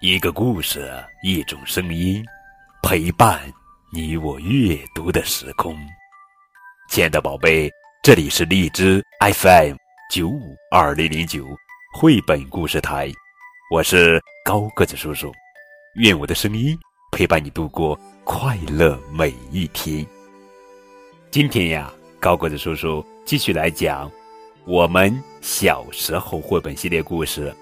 一个故事，一种声音，陪伴你我阅读的时空。亲爱的宝贝，这里是荔枝 FM 九五二零零九绘本故事台，我是高个子叔叔。愿我的声音陪伴你度过快乐每一天。今天呀，高个子叔叔继续来讲我们小时候绘本系列故事，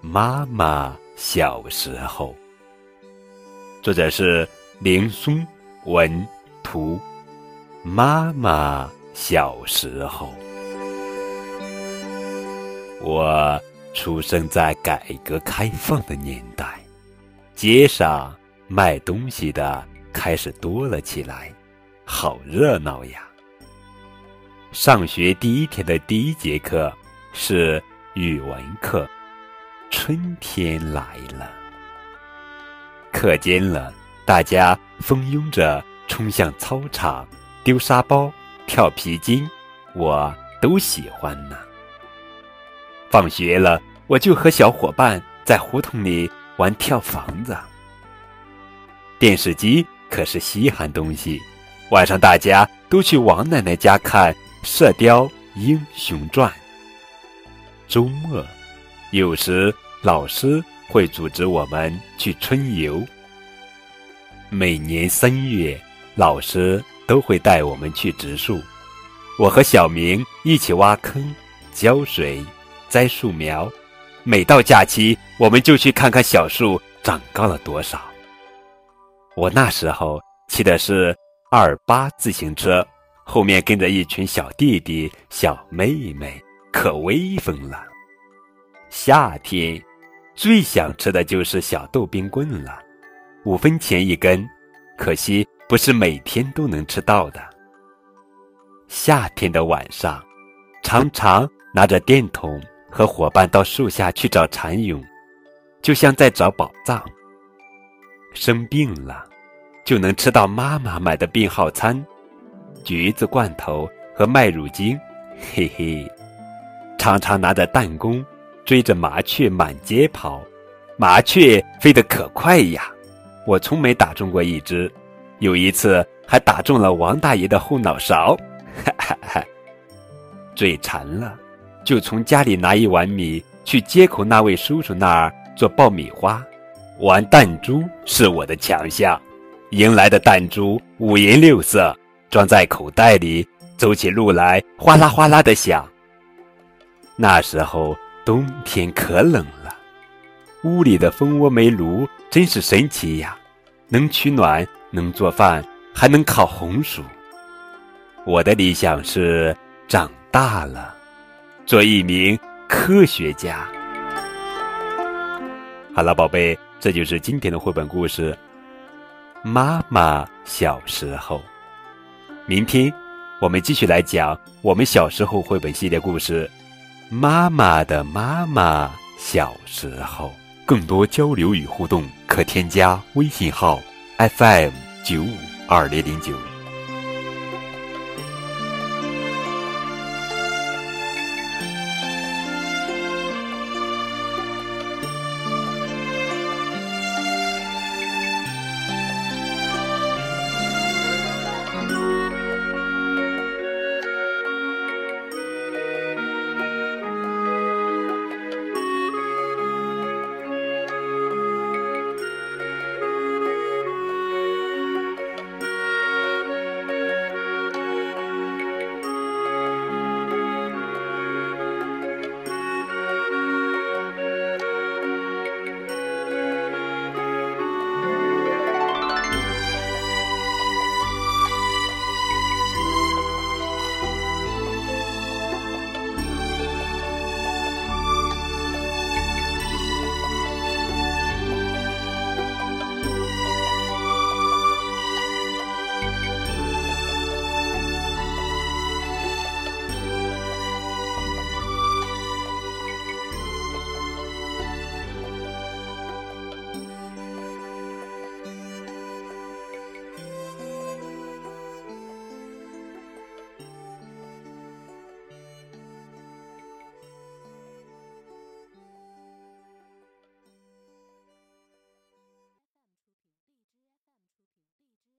妈妈。小时候，作者是林松文图。妈妈小时候，我出生在改革开放的年代，街上卖东西的开始多了起来，好热闹呀！上学第一天的第一节课是语文课。春天来了，课间了，大家蜂拥着冲向操场，丢沙包、跳皮筋，我都喜欢呢。放学了，我就和小伙伴在胡同里玩跳房子。电视机可是稀罕东西，晚上大家都去王奶奶家看《射雕英雄传》。周末。有时老师会组织我们去春游。每年三月，老师都会带我们去植树。我和小明一起挖坑、浇水、栽树苗。每到假期，我们就去看看小树长高了多少。我那时候骑的是二八自行车，后面跟着一群小弟弟、小妹妹，可威风了。夏天最想吃的就是小豆冰棍了，五分钱一根，可惜不是每天都能吃到的。夏天的晚上，常常拿着电筒和伙伴到树下去找蚕蛹，就像在找宝藏。生病了，就能吃到妈妈买的病号餐，橘子罐头和麦乳精，嘿嘿，常常拿着弹弓。追着麻雀满街跑，麻雀飞得可快呀！我从没打中过一只，有一次还打中了王大爷的后脑勺，哈哈哈！嘴馋了，就从家里拿一碗米去街口那位叔叔那儿做爆米花。玩弹珠是我的强项，赢来的弹珠五颜六色，装在口袋里，走起路来哗啦哗啦的响。那时候。冬天可冷了，屋里的蜂窝煤炉真是神奇呀，能取暖，能做饭，还能烤红薯。我的理想是长大了，做一名科学家。好了，宝贝，这就是今天的绘本故事。妈妈小时候，明天我们继续来讲我们小时候绘本系列故事。妈妈的妈妈小时候，更多交流与互动，可添加微信号 FM 九五二零零九。